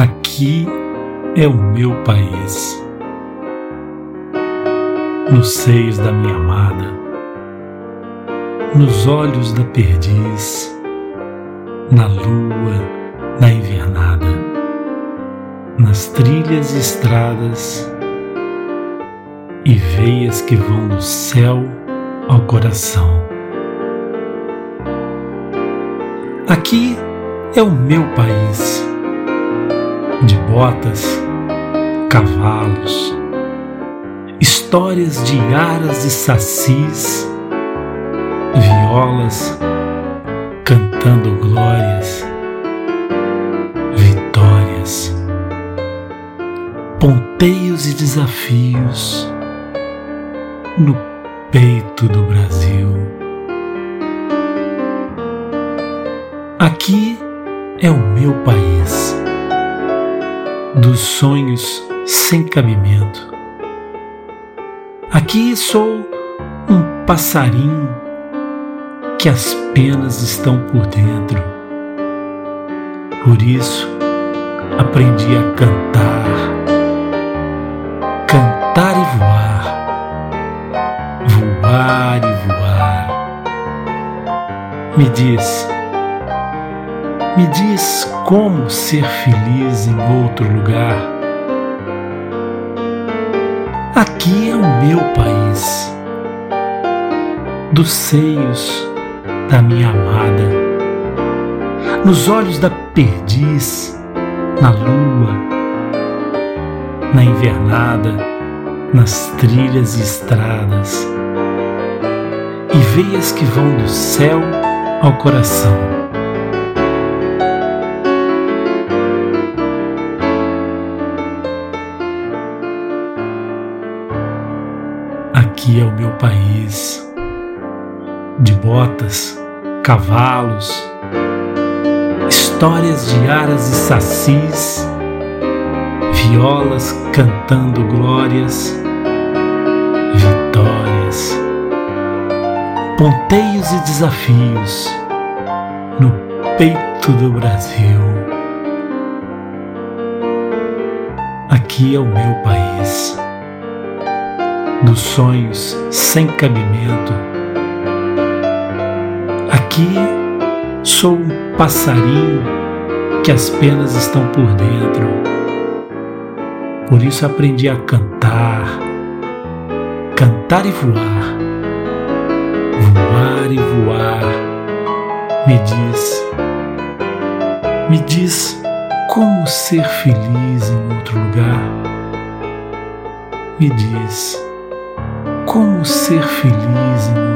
Aqui é o meu país. Nos seios da minha amada, nos olhos da perdiz, na lua, na invernada, nas trilhas e estradas e veias que vão do céu ao coração. Aqui é o meu país de botas, cavalos, histórias de aras e sacis, violas cantando glórias, vitórias, ponteios e desafios no peito do Brasil. Aqui é o meu país dos sonhos sem cabimento. Aqui sou um passarinho que as penas estão por dentro. Por isso aprendi a cantar, cantar e voar, voar e voar. Me diz, me diz como ser feliz em outro lugar. Aqui é o meu país, dos seios da minha amada, nos olhos da perdiz, na lua, na invernada, nas trilhas e estradas, e veias que vão do céu ao coração. Aqui é o meu país, de botas, cavalos, histórias de aras e sacis, violas cantando glórias, vitórias, ponteios e desafios no peito do Brasil. Aqui é o meu país dos sonhos sem cabimento. Aqui sou um passarinho que as penas estão por dentro. Por isso aprendi a cantar, cantar e voar, voar e voar. Me diz, me diz como ser feliz em outro lugar. Me diz como ser feliz em.